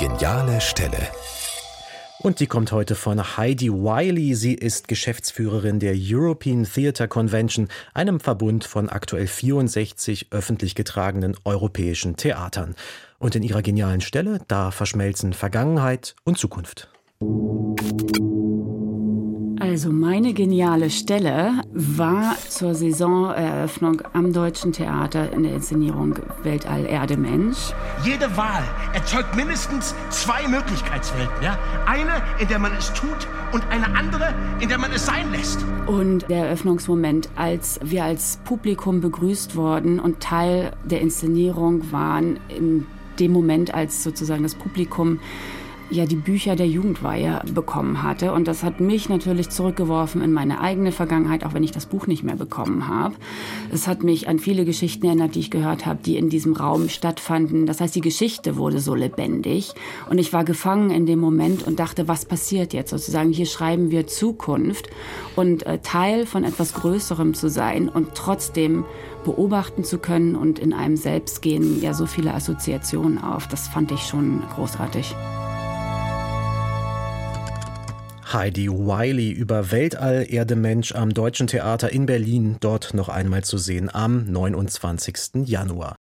geniale Stelle. Und die kommt heute von Heidi Wiley. Sie ist Geschäftsführerin der European Theatre Convention, einem Verbund von aktuell 64 öffentlich getragenen europäischen Theatern. Und in ihrer genialen Stelle, da verschmelzen Vergangenheit und Zukunft. Also meine geniale Stelle war zur Saisoneröffnung am Deutschen Theater in der Inszenierung Weltall Erde Mensch. Jede Wahl erzeugt mindestens zwei Möglichkeitswelten. Ja? Eine, in der man es tut und eine andere, in der man es sein lässt. Und der Eröffnungsmoment, als wir als Publikum begrüßt wurden und Teil der Inszenierung waren, in dem Moment, als sozusagen das Publikum ja die Bücher der Jugendweihe bekommen hatte. Und das hat mich natürlich zurückgeworfen in meine eigene Vergangenheit, auch wenn ich das Buch nicht mehr bekommen habe. Es hat mich an viele Geschichten erinnert, die ich gehört habe, die in diesem Raum stattfanden. Das heißt, die Geschichte wurde so lebendig. Und ich war gefangen in dem Moment und dachte, was passiert jetzt sozusagen? Hier schreiben wir Zukunft und äh, Teil von etwas Größerem zu sein und trotzdem beobachten zu können und in einem selbst gehen ja so viele Assoziationen auf. Das fand ich schon großartig. Heidi Wiley über Weltall, Erde, Mensch am Deutschen Theater in Berlin, dort noch einmal zu sehen am 29. Januar.